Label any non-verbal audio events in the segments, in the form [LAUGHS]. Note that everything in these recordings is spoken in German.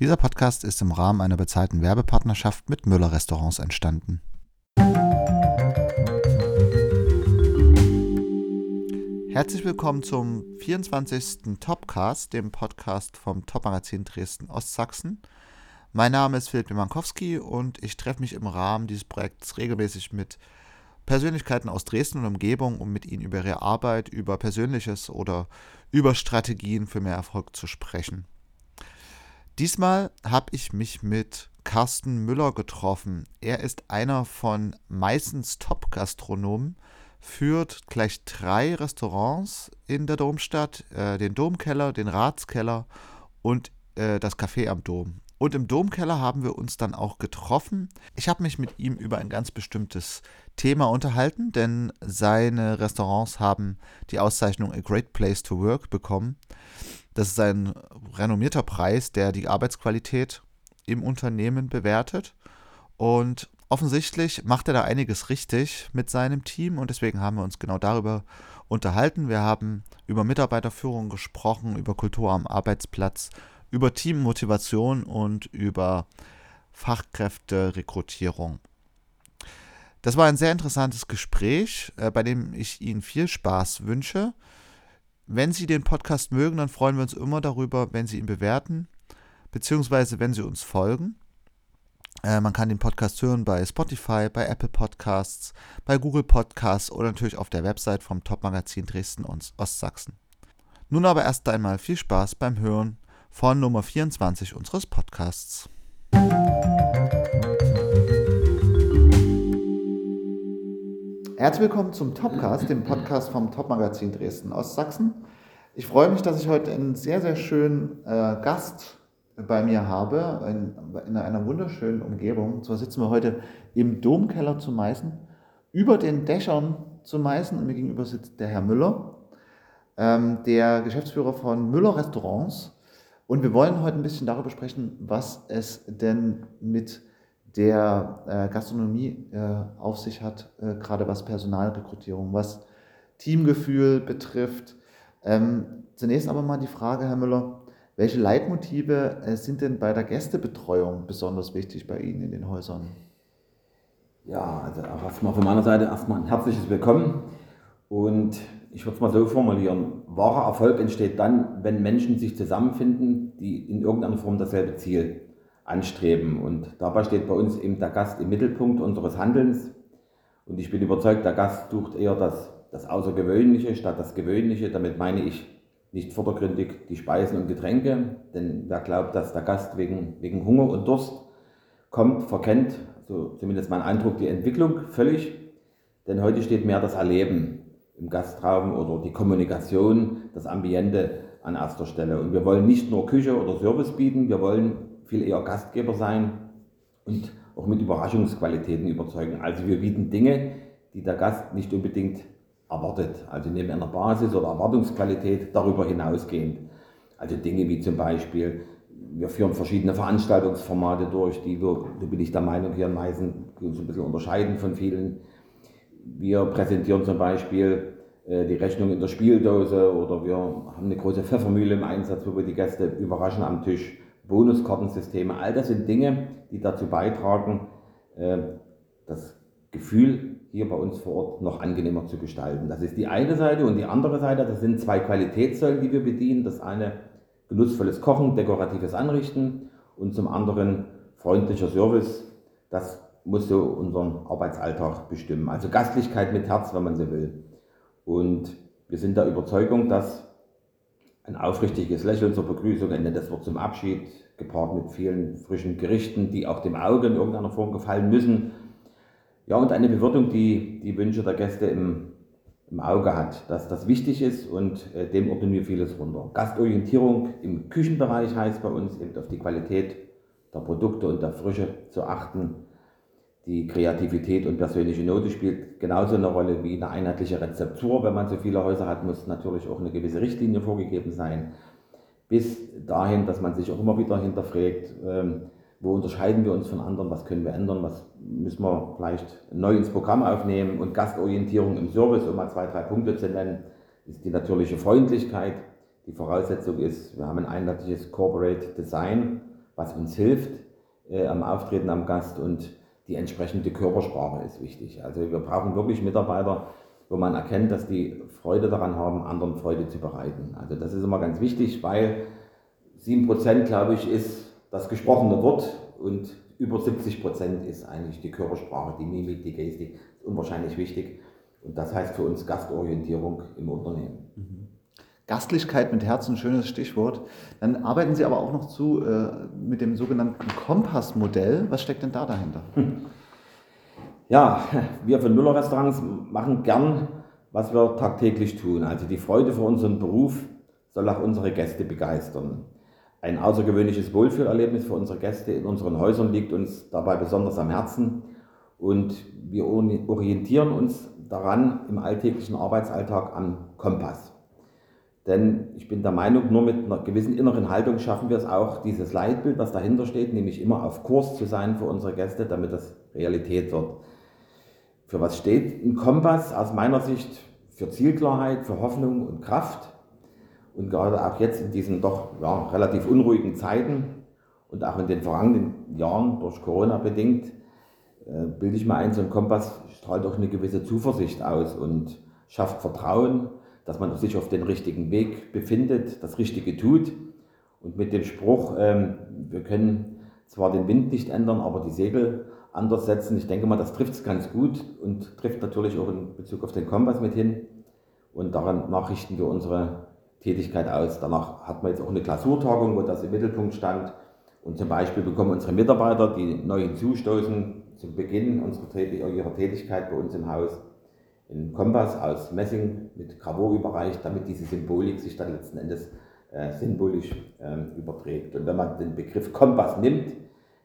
Dieser Podcast ist im Rahmen einer bezahlten Werbepartnerschaft mit Müller Restaurants entstanden. Herzlich willkommen zum 24. Topcast, dem Podcast vom Topmagazin Dresden Ostsachsen. Mein Name ist Philipp Mankowski und ich treffe mich im Rahmen dieses Projekts regelmäßig mit Persönlichkeiten aus Dresden und Umgebung, um mit ihnen über ihre Arbeit, über Persönliches oder über Strategien für mehr Erfolg zu sprechen. Diesmal habe ich mich mit Carsten Müller getroffen. Er ist einer von meistens Top-Gastronomen, führt gleich drei Restaurants in der Domstadt, äh, den Domkeller, den Ratskeller und äh, das Café am Dom. Und im Domkeller haben wir uns dann auch getroffen. Ich habe mich mit ihm über ein ganz bestimmtes Thema unterhalten, denn seine Restaurants haben die Auszeichnung A Great Place to Work bekommen. Das ist ein renommierter Preis, der die Arbeitsqualität im Unternehmen bewertet. Und offensichtlich macht er da einiges richtig mit seinem Team und deswegen haben wir uns genau darüber unterhalten. Wir haben über Mitarbeiterführung gesprochen, über Kultur am Arbeitsplatz, über Teammotivation und über Fachkräfterekrutierung. Das war ein sehr interessantes Gespräch, äh, bei dem ich Ihnen viel Spaß wünsche. Wenn Sie den Podcast mögen, dann freuen wir uns immer darüber, wenn Sie ihn bewerten, beziehungsweise wenn Sie uns folgen. Äh, man kann den Podcast hören bei Spotify, bei Apple Podcasts, bei Google Podcasts oder natürlich auf der Website vom Top-Magazin Dresden und Ostsachsen. Nun aber erst einmal viel Spaß beim Hören von Nummer 24 unseres Podcasts. Herzlich willkommen zum Topcast, dem Podcast vom Topmagazin Dresden Ostsachsen. Ich freue mich, dass ich heute einen sehr, sehr schönen äh, Gast bei mir habe, in, in, einer wunderschönen Umgebung. Und zwar sitzen wir heute im Domkeller zu Meißen, über den Dächern zu Meißen und mir gegenüber sitzt der Herr Müller, ähm, der Geschäftsführer von Müller Restaurants. Und wir wollen heute ein bisschen darüber sprechen, was es denn mit der äh, Gastronomie äh, auf sich hat, äh, gerade was Personalrekrutierung, was Teamgefühl betrifft. Ähm, zunächst aber mal die Frage, Herr Müller, welche Leitmotive sind denn bei der Gästebetreuung besonders wichtig bei Ihnen in den Häusern? Ja, also erstmal von meiner Seite erstmal ein herzliches Willkommen und ich würde es mal so formulieren, wahrer Erfolg entsteht dann, wenn Menschen sich zusammenfinden, die in irgendeiner Form dasselbe Ziel anstreben. Und dabei steht bei uns eben der Gast im Mittelpunkt unseres Handelns. Und ich bin überzeugt, der Gast sucht eher das, das Außergewöhnliche statt das Gewöhnliche. Damit meine ich nicht vordergründig die Speisen und Getränke, denn wer glaubt, dass der Gast wegen, wegen Hunger und Durst kommt, verkennt, so zumindest mein Eindruck, die Entwicklung völlig. Denn heute steht mehr das Erleben im Gastraum oder die Kommunikation, das Ambiente an erster Stelle. Und wir wollen nicht nur Küche oder Service bieten, wir wollen viel eher Gastgeber sein und auch mit Überraschungsqualitäten überzeugen. Also wir bieten Dinge, die der Gast nicht unbedingt erwartet, also neben einer Basis oder Erwartungsqualität darüber hinausgehend. Also Dinge wie zum Beispiel, wir führen verschiedene Veranstaltungsformate durch, die wir, da bin ich der Meinung, hier in Meißen uns ein bisschen unterscheiden von vielen wir präsentieren zum Beispiel äh, die Rechnung in der Spieldose oder wir haben eine große Pfeffermühle im Einsatz, wo wir die Gäste überraschen am Tisch. Bonuskartensysteme, all das sind Dinge, die dazu beitragen, äh, das Gefühl hier bei uns vor Ort noch angenehmer zu gestalten. Das ist die eine Seite und die andere Seite, das sind zwei Qualitätssäulen, die wir bedienen. Das eine genussvolles Kochen, dekoratives Anrichten und zum anderen freundlicher Service. Das muss so unseren Arbeitsalltag bestimmen. Also Gastlichkeit mit Herz, wenn man so will. Und wir sind der Überzeugung, dass ein aufrichtiges Lächeln zur Begrüßung, ein nettes Wort zum Abschied, gepaart mit vielen frischen Gerichten, die auch dem Auge in irgendeiner Form gefallen müssen. Ja, und eine Bewirtung, die die Wünsche der Gäste im, im Auge hat, dass das wichtig ist und äh, dem ordnen wir vieles runter. Gastorientierung im Küchenbereich heißt bei uns eben auf die Qualität der Produkte und der Frische zu achten die Kreativität und persönliche Note spielt genauso eine Rolle wie eine einheitliche Rezeptur. Wenn man so viele Häuser hat, muss natürlich auch eine gewisse Richtlinie vorgegeben sein. Bis dahin, dass man sich auch immer wieder hinterfragt, ähm, wo unterscheiden wir uns von anderen, was können wir ändern, was müssen wir vielleicht neu ins Programm aufnehmen. Und Gastorientierung im Service, um mal zwei, drei Punkte zu nennen, ist die natürliche Freundlichkeit. Die Voraussetzung ist, wir haben ein einheitliches Corporate Design was uns hilft äh, am Auftreten am Gast und die entsprechende Körpersprache ist wichtig. Also wir brauchen wirklich Mitarbeiter, wo man erkennt, dass die Freude daran haben, anderen Freude zu bereiten. Also das ist immer ganz wichtig, weil 7% glaube ich ist das gesprochene Wort und über 70% ist eigentlich die Körpersprache, die Mimik, die Gestik, unwahrscheinlich wichtig. Und das heißt für uns Gastorientierung im Unternehmen. Mhm. Gastlichkeit mit Herz, ein schönes Stichwort. Dann arbeiten Sie aber auch noch zu äh, mit dem sogenannten Kompassmodell. Was steckt denn da dahinter? [LAUGHS] Ja, wir von Müller Restaurants machen gern, was wir tagtäglich tun. Also die Freude für unseren Beruf soll auch unsere Gäste begeistern. Ein außergewöhnliches Wohlfühlerlebnis für unsere Gäste in unseren Häusern liegt uns dabei besonders am Herzen und wir orientieren uns daran im alltäglichen Arbeitsalltag am Kompass. Denn ich bin der Meinung, nur mit einer gewissen inneren Haltung schaffen wir es auch, dieses Leitbild, was dahinter steht, nämlich immer auf Kurs zu sein für unsere Gäste, damit das Realität wird. Für was steht ein Kompass? Aus meiner Sicht für Zielklarheit, für Hoffnung und Kraft. Und gerade auch jetzt in diesen doch ja, relativ unruhigen Zeiten und auch in den vergangenen Jahren durch Corona bedingt, äh, bilde ich mir ein, so ein Kompass strahlt auch eine gewisse Zuversicht aus und schafft Vertrauen dass man sich auf den richtigen Weg befindet, das Richtige tut. Und mit dem Spruch, ähm, wir können zwar den Wind nicht ändern, aber die Segel anders setzen, ich denke mal, das trifft es ganz gut und trifft natürlich auch in Bezug auf den Kompass mit hin. Und daran richten wir unsere Tätigkeit aus. Danach hat man jetzt auch eine Klausurtagung, wo das im Mittelpunkt stand. Und zum Beispiel bekommen unsere Mitarbeiter, die neu hinzustoßen, zu Beginn unserer, ihrer Tätigkeit bei uns im Haus, einen Kompass aus Messing mit Gravur überreicht, damit diese Symbolik sich dann letzten Endes äh, symbolisch äh, überträgt. Und wenn man den Begriff Kompass nimmt,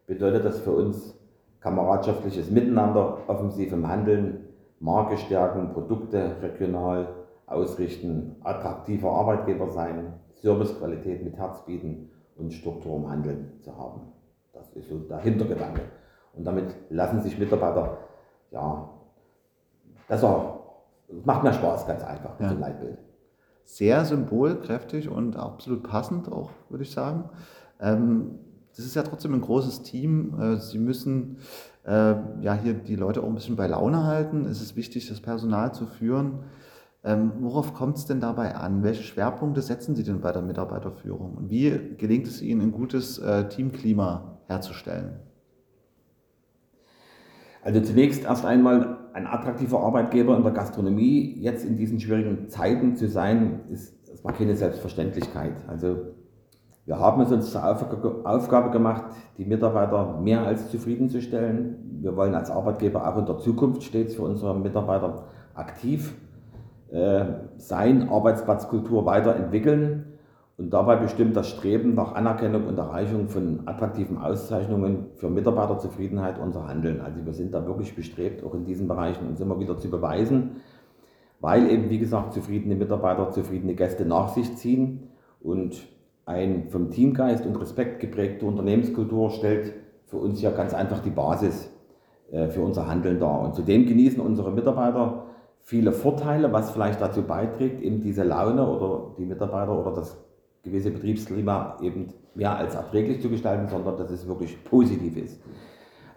bedeutet das für uns kameradschaftliches Miteinander, offensiv im Handeln, Marke stärken, Produkte regional ausrichten, attraktiver Arbeitgeber sein, Servicequalität mit Herz bieten und Struktur im Handeln zu haben. Das ist so der Hintergedanke. Und damit lassen sich Mitarbeiter ja, besser es macht mir Spaß, ganz einfach, mit ja. dem Leitbild. Sehr symbolkräftig und absolut passend auch, würde ich sagen. Ähm, das ist ja trotzdem ein großes Team. Äh, Sie müssen äh, ja hier die Leute auch ein bisschen bei Laune halten. Es ist wichtig, das Personal zu führen. Ähm, worauf kommt es denn dabei an? Welche Schwerpunkte setzen Sie denn bei der Mitarbeiterführung? Und wie gelingt es Ihnen, ein gutes äh, Teamklima herzustellen? Also zunächst erst einmal ein attraktiver Arbeitgeber in der Gastronomie jetzt in diesen schwierigen Zeiten zu sein, ist, das war keine Selbstverständlichkeit. Also wir haben es uns zur Aufgabe gemacht, die Mitarbeiter mehr als zufriedenzustellen. Wir wollen als Arbeitgeber auch in der Zukunft stets für unsere Mitarbeiter aktiv äh, sein, Arbeitsplatzkultur weiterentwickeln und dabei bestimmt das Streben nach Anerkennung und Erreichung von attraktiven Auszeichnungen für Mitarbeiterzufriedenheit unser Handeln. Also wir sind da wirklich bestrebt, auch in diesen Bereichen uns immer wieder zu beweisen, weil eben, wie gesagt, zufriedene Mitarbeiter zufriedene Gäste nach sich ziehen und ein vom Teamgeist und Respekt geprägte Unternehmenskultur stellt für uns ja ganz einfach die Basis äh, für unser Handeln dar. Und zudem genießen unsere Mitarbeiter viele Vorteile, was vielleicht dazu beiträgt, eben diese Laune oder die Mitarbeiter oder das gewisse Betriebsklima eben mehr als erträglich zu gestalten, sondern dass es wirklich positiv ist.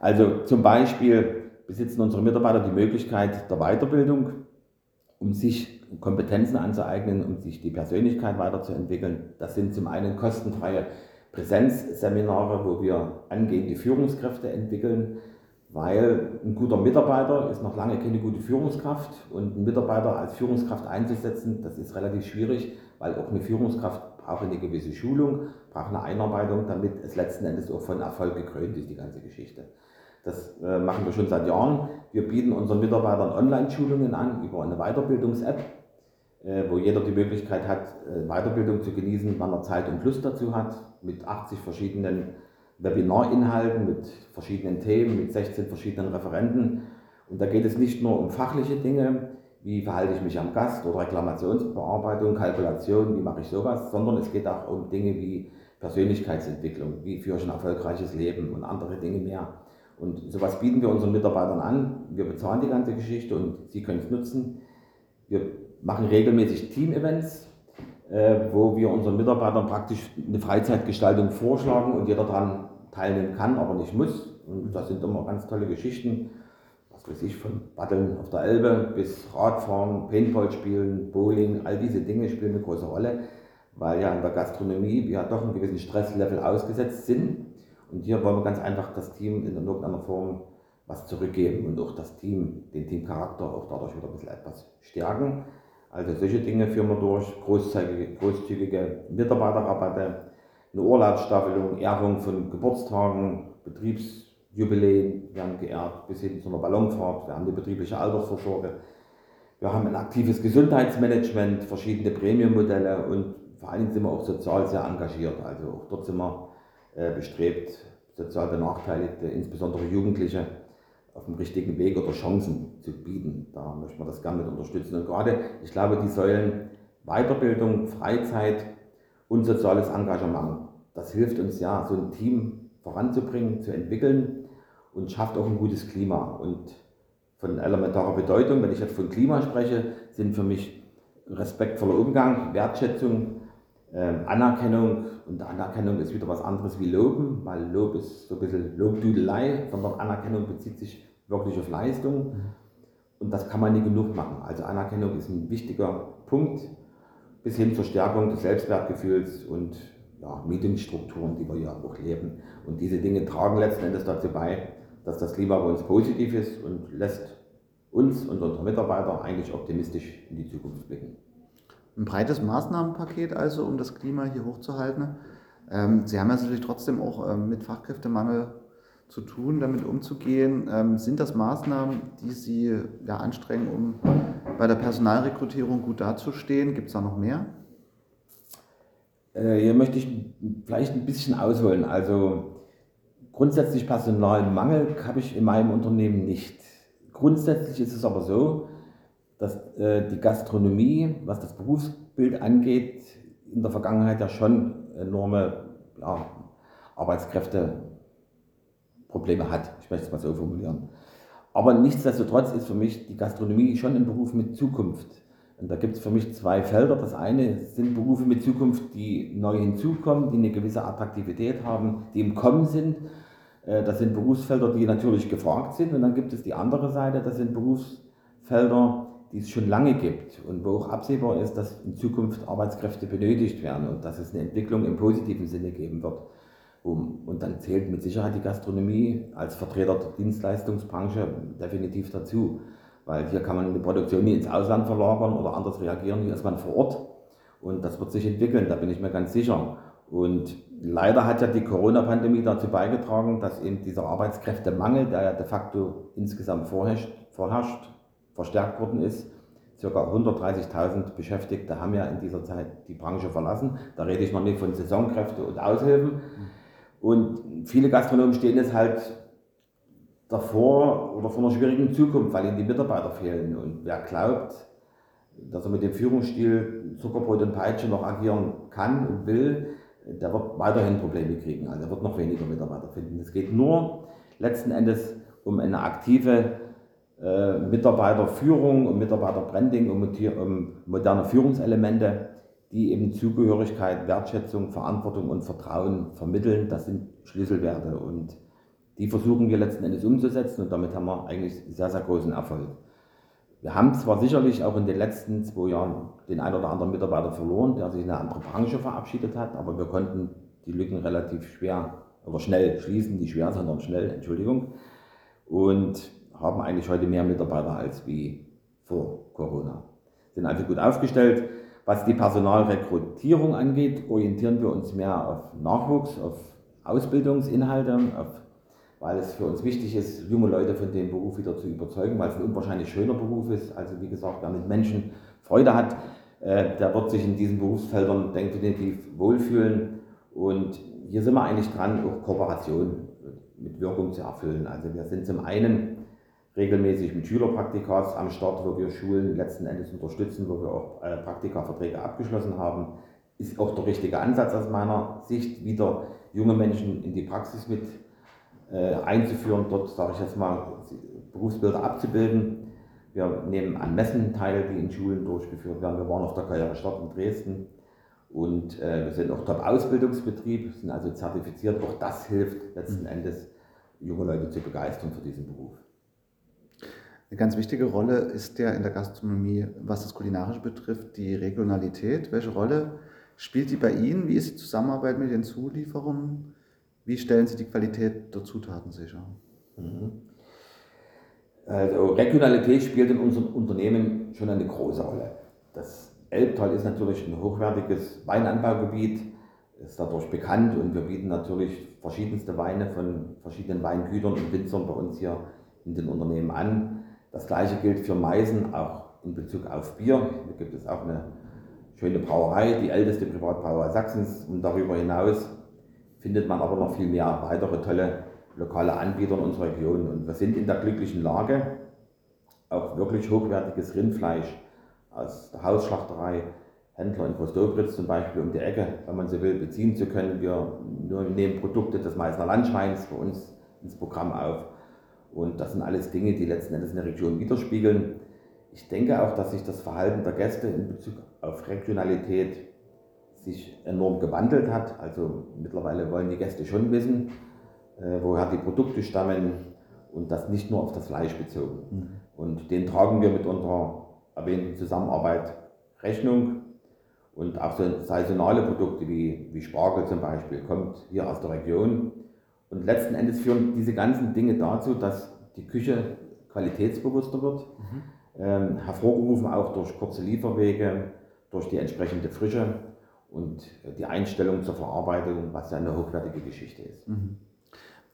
Also zum Beispiel besitzen unsere Mitarbeiter die Möglichkeit der Weiterbildung, um sich Kompetenzen anzueignen, um sich die Persönlichkeit weiterzuentwickeln. Das sind zum einen kostenfreie Präsenzseminare, wo wir angehende Führungskräfte entwickeln, weil ein guter Mitarbeiter ist noch lange keine gute Führungskraft und einen Mitarbeiter als Führungskraft einzusetzen, das ist relativ schwierig, weil auch eine Führungskraft braucht eine gewisse Schulung, braucht eine Einarbeitung, damit es letzten Endes auch von Erfolg gekrönt ist, die ganze Geschichte. Das äh, machen wir schon seit Jahren. Wir bieten unseren Mitarbeitern Online-Schulungen an über eine Weiterbildungs-App, äh, wo jeder die Möglichkeit hat, äh, Weiterbildung zu genießen, wann er Zeit und Lust dazu hat, mit 80 verschiedenen Webinarinhalten, mit verschiedenen Themen, mit 16 verschiedenen Referenten. Und da geht es nicht nur um fachliche Dinge, wie verhalte ich mich am Gast oder Reklamationsbearbeitung, Kalkulation, wie mache ich sowas, sondern es geht auch um Dinge wie Persönlichkeitsentwicklung, wie führe ich ein erfolgreiches Leben und andere Dinge mehr. Und sowas bieten wir unseren Mitarbeitern an. Wir bezahlen die ganze Geschichte und sie können es nutzen. Wir machen regelmäßig Team-Events, äh, wo wir unseren Mitarbeitern praktisch eine Freizeitgestaltung vorschlagen und jeder daran teilnehmen kann, aber nicht muss. Und das sind immer ganz tolle Geschichten. Was weiß ich, von Paddeln auf der Elbe bis Radfahren, Paintball spielen, Bowling, all diese Dinge spielen eine große Rolle, weil ja in der Gastronomie wir doch einen gewissen Stresslevel ausgesetzt sind. Und hier wollen wir ganz einfach das Team in irgendeiner Form was zurückgeben und auch das Team, den Teamcharakter auch dadurch wieder ein bisschen etwas stärken. Also solche Dinge führen wir durch, großzügige, großzügige Mitarbeiterrabatte, eine Urlaubsstaffelung, Ehrung von Geburtstagen, Betriebsjubiläen werden geehrt, bis hin zu einer Ballonfahrt. Wir haben die betriebliche Altersvorsorge. Wir haben ein aktives Gesundheitsmanagement, verschiedene Prämienmodelle und vor allen Dingen sind wir auch sozial sehr engagiert. Also auch dort sind wir äh, bestrebt, sozial Benachteiligte, insbesondere Jugendliche, auf dem richtigen Weg oder Chancen zu bieten. Da möchte man das gerne mit unterstützen. Und gerade, ich glaube, die Säulen Weiterbildung, Freizeit und soziales Engagement, das hilft uns ja, so ein Team voranzubringen, zu entwickeln und schafft auch ein gutes Klima. Und von elementarer Bedeutung, wenn ich jetzt von Klima spreche, sind für mich respektvoller Umgang, Wertschätzung, ähm, Anerkennung. Und Anerkennung ist wieder was anderes wie Loben, weil Lob ist so ein bisschen Lobdudelei, sondern Anerkennung bezieht sich wirklich auf Leistung. Und das kann man nie genug machen. Also Anerkennung ist ein wichtiger Punkt bis hin zur Stärkung des Selbstwertgefühls und ja, Meetingstrukturen, die wir ja auch leben. Und diese Dinge tragen letzten Endes dazu bei, dass das Klima bei uns positiv ist und lässt uns und unsere Mitarbeiter eigentlich optimistisch in die Zukunft blicken. Ein breites Maßnahmenpaket also, um das Klima hier hochzuhalten. Ähm, Sie haben ja natürlich trotzdem auch ähm, mit Fachkräftemangel zu tun, damit umzugehen. Ähm, sind das Maßnahmen, die Sie ja, anstrengen, um bei der Personalrekrutierung gut dazustehen? Gibt es da noch mehr? Äh, hier möchte ich vielleicht ein bisschen ausholen. Also grundsätzlich Personalmangel habe ich in meinem Unternehmen nicht. Grundsätzlich ist es aber so, dass äh, die Gastronomie, was das Berufsbild angeht, in der Vergangenheit ja schon enorme ja, Arbeitskräfteprobleme hat. Ich möchte es mal so formulieren. Aber nichtsdestotrotz ist für mich die Gastronomie schon ein Beruf mit Zukunft. Und da gibt es für mich zwei Felder. Das eine sind Berufe mit Zukunft, die neu hinzukommen, die eine gewisse Attraktivität haben, die im Kommen sind. Äh, das sind Berufsfelder, die natürlich gefragt sind. Und dann gibt es die andere Seite, das sind Berufsfelder, die es schon lange gibt und wo auch absehbar ist, dass in Zukunft Arbeitskräfte benötigt werden und dass es eine Entwicklung im positiven Sinne geben wird. Und dann zählt mit Sicherheit die Gastronomie als Vertreter der Dienstleistungsbranche definitiv dazu, weil hier kann man eine Produktion nie ins Ausland verlagern oder anders reagieren, hier ist man vor Ort und das wird sich entwickeln, da bin ich mir ganz sicher. Und leider hat ja die Corona-Pandemie dazu beigetragen, dass eben dieser Arbeitskräftemangel, der ja de facto insgesamt vorherrscht, vorherrscht verstärkt worden ist. Circa 130.000 Beschäftigte haben ja in dieser Zeit die Branche verlassen. Da rede ich noch nicht von Saisonkräfte und Aushilfen. Und viele Gastronomen stehen jetzt halt davor oder vor einer schwierigen Zukunft, weil ihnen die Mitarbeiter fehlen. Und wer glaubt, dass er mit dem Führungsstil Zuckerbrot und Peitsche noch agieren kann und will, der wird weiterhin Probleme kriegen. Also er wird noch weniger Mitarbeiter finden. Es geht nur letzten Endes um eine aktive äh, Mitarbeiterführung und Mitarbeiterbranding und um moderne Führungselemente, die eben Zugehörigkeit, Wertschätzung, Verantwortung und Vertrauen vermitteln. Das sind Schlüsselwerte und die versuchen wir letzten Endes umzusetzen und damit haben wir eigentlich sehr, sehr großen Erfolg. Wir haben zwar sicherlich auch in den letzten zwei Jahren den einen oder anderen Mitarbeiter verloren, der sich in eine andere Branche verabschiedet hat, aber wir konnten die Lücken relativ schwer oder schnell schließen, nicht schwer, sondern schnell, Entschuldigung. Und haben eigentlich heute mehr Mitarbeiter als wie vor Corona. Sind also gut aufgestellt. Was die Personalrekrutierung angeht, orientieren wir uns mehr auf Nachwuchs, auf Ausbildungsinhalte, auf, weil es für uns wichtig ist, junge Leute von dem Beruf wieder zu überzeugen, weil es ein unwahrscheinlich schöner Beruf ist. Also wie gesagt, wer mit Menschen Freude hat, äh, der wird sich in diesen Berufsfeldern definitiv wohlfühlen. Und hier sind wir eigentlich dran, auch Kooperation mit Wirkung zu erfüllen. Also wir sind zum einen regelmäßig mit Schülerpraktikas am Start, wo wir Schulen letzten Endes unterstützen, wo wir auch äh, Praktikaverträge abgeschlossen haben. Ist auch der richtige Ansatz aus meiner Sicht, wieder junge Menschen in die Praxis mit einzuführen, dort, sage ich jetzt mal, Berufsbilder abzubilden. Wir nehmen an Messen teil, die in Schulen durchgeführt werden. Wir waren auf der Karriere Stadt in Dresden, Und äh, wir sind auch Top-Ausbildungsbetrieb, sind also zertifiziert. Auch das hilft letzten Endes, junge Leute zu begeistern für diesen Beruf. Eine ganz wichtige Rolle ist ja in der Gastronomie, was das Kulinarische betrifft, die Regionalität. Welche Rolle spielt die bei Ihnen? Wie ist die Zusammenarbeit mit den Zulieferungen? Wie stellen Sie die Qualität der Zutaten sicher? Mhm. Also Regionalität spielt in unserem Unternehmen schon eine große Rolle. Das Elbtal ist natürlich ein hochwertiges Weinanbaugebiet, ist dadurch bekannt und wir bieten natürlich verschiedenste Weine von verschiedenen Weingütern und Winzern bei uns hier in den Unternehmen an. Das gleiche gilt für Meißen, auch in Bezug auf Bier. Hier gibt es auch eine schöne Brauerei, die älteste Privatbrauerei Sachsens und darüber hinaus findet man aber noch viel mehr weitere tolle lokale Anbieter in unserer Region. Und wir sind in der glücklichen Lage, auch wirklich hochwertiges Rindfleisch aus der Hausschlachterei, Händler in Prostobritz zum Beispiel um die Ecke, wenn man so will, beziehen zu können. Wir nehmen Produkte des Meißner Landschweins für uns ins Programm auf. Und das sind alles Dinge, die letzten Endes eine Region widerspiegeln. Ich denke auch, dass sich das Verhalten der Gäste in Bezug auf Regionalität sich enorm gewandelt hat. Also mittlerweile wollen die Gäste schon wissen, äh, woher die Produkte stammen und das nicht nur auf das Fleisch bezogen. Mhm. Und den tragen wir mit unserer erwähnten Zusammenarbeit Rechnung. Und auch so saisonale Produkte wie, wie Spargel zum Beispiel kommt hier aus der Region. Und letzten Endes führen diese ganzen Dinge dazu, dass die Küche qualitätsbewusster wird, mhm. ähm, hervorgerufen auch durch kurze Lieferwege, durch die entsprechende Frische und die Einstellung zur Verarbeitung, was ja eine hochwertige Geschichte ist. Mhm.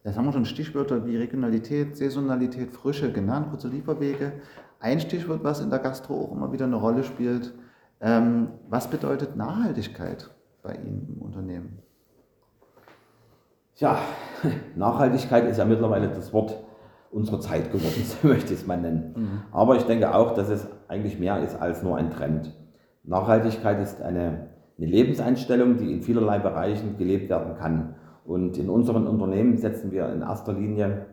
Jetzt haben wir schon Stichwörter wie Regionalität, Saisonalität, Frische genannt, kurze Lieferwege. Ein Stichwort, was in der Gastro auch immer wieder eine Rolle spielt. Ähm, was bedeutet Nachhaltigkeit bei Ihnen im Unternehmen? Ja, [LAUGHS] Nachhaltigkeit ist ja mittlerweile das Wort unserer Zeit geworden, [LAUGHS] so möchte ich es mal nennen. Mhm. Aber ich denke auch, dass es eigentlich mehr ist als nur ein Trend. Nachhaltigkeit ist eine, eine Lebenseinstellung, die in vielerlei Bereichen gelebt werden kann. Und in unseren Unternehmen setzen wir in erster Linie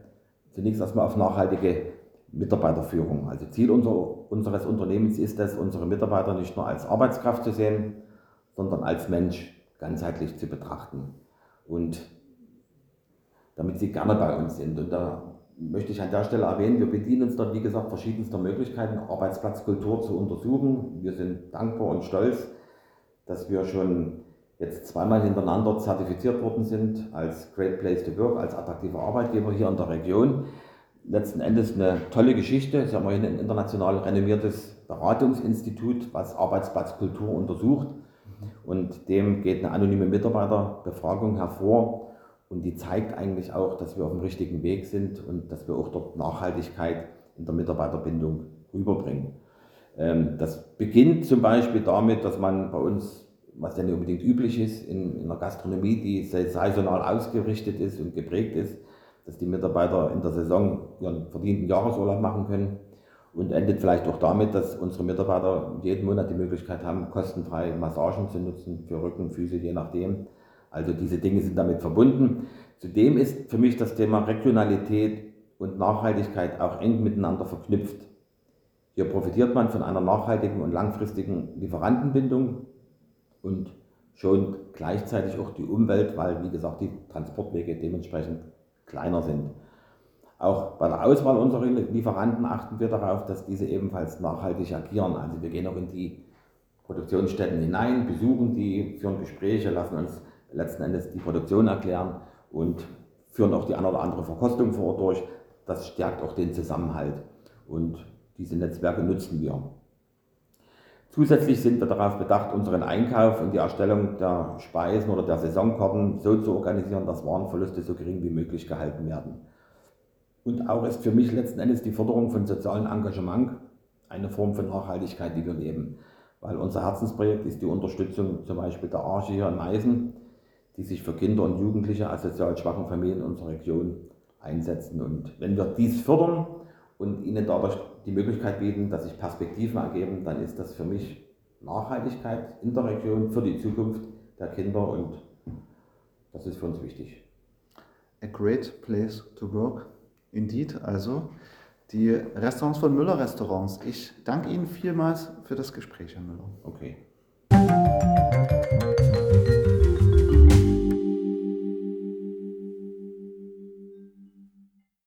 zunächst erstmal auf nachhaltige Mitarbeiterführung. Also Ziel unser, unseres Unternehmens ist es, unsere Mitarbeiter nicht nur als Arbeitskraft zu sehen, sondern als Mensch ganzheitlich zu betrachten. Und damit sie gerne bei uns sind. Und da möchte ich an der Stelle erwähnen, wir bedienen uns dort, wie gesagt, verschiedenster Möglichkeiten, Arbeitsplatzkultur zu untersuchen. Wir sind dankbar und stolz, dass wir schon jetzt zweimal hintereinander zertifiziert worden sind als Great Place to Work, als attraktiver Arbeitgeber hier in der Region. Letzten Endes eine tolle Geschichte. Es ist ja immerhin ein international renommiertes Beratungsinstitut, was Arbeitsplatzkultur untersucht. Und dem geht eine anonyme Mitarbeiterbefragung hervor. Und die zeigt eigentlich auch, dass wir auf dem richtigen Weg sind und dass wir auch dort Nachhaltigkeit in der Mitarbeiterbindung rüberbringen. Ähm, das beginnt zum Beispiel damit, dass man bei uns was ja nicht unbedingt üblich ist in, in einer Gastronomie, die saisonal ausgerichtet ist und geprägt ist, dass die Mitarbeiter in der Saison ihren verdienten Jahresurlaub machen können und endet vielleicht auch damit, dass unsere Mitarbeiter jeden Monat die Möglichkeit haben, kostenfrei Massagen zu nutzen für Rücken, Füße, je nachdem. Also diese Dinge sind damit verbunden. Zudem ist für mich das Thema Regionalität und Nachhaltigkeit auch eng miteinander verknüpft. Hier profitiert man von einer nachhaltigen und langfristigen Lieferantenbindung und schon gleichzeitig auch die Umwelt, weil wie gesagt die Transportwege dementsprechend kleiner sind. Auch bei der Auswahl unserer Lieferanten achten wir darauf, dass diese ebenfalls nachhaltig agieren. Also wir gehen auch in die Produktionsstätten hinein, besuchen die, führen Gespräche, lassen uns letzten Endes die Produktion erklären und führen auch die eine oder andere Verkostung vor Ort durch. Das stärkt auch den Zusammenhalt und diese Netzwerke nutzen wir. Zusätzlich sind wir darauf bedacht, unseren Einkauf und die Erstellung der Speisen oder der Saisonkarten so zu organisieren, dass Warenverluste so gering wie möglich gehalten werden. Und auch ist für mich letzten Endes die Förderung von sozialem Engagement eine Form von Nachhaltigkeit, die wir leben. Weil unser Herzensprojekt ist die Unterstützung zum Beispiel der Arche hier in Meißen, die sich für Kinder und Jugendliche aus sozial schwachen Familien unserer Region einsetzen. Und wenn wir dies fördern, und ihnen dadurch die Möglichkeit bieten, dass sich Perspektiven ergeben, dann ist das für mich Nachhaltigkeit in der Region für die Zukunft der Kinder und das ist für uns wichtig. A great place to work, indeed. Also die Restaurants von Müller Restaurants. Ich danke Ihnen vielmals für das Gespräch, Herr Müller. Okay.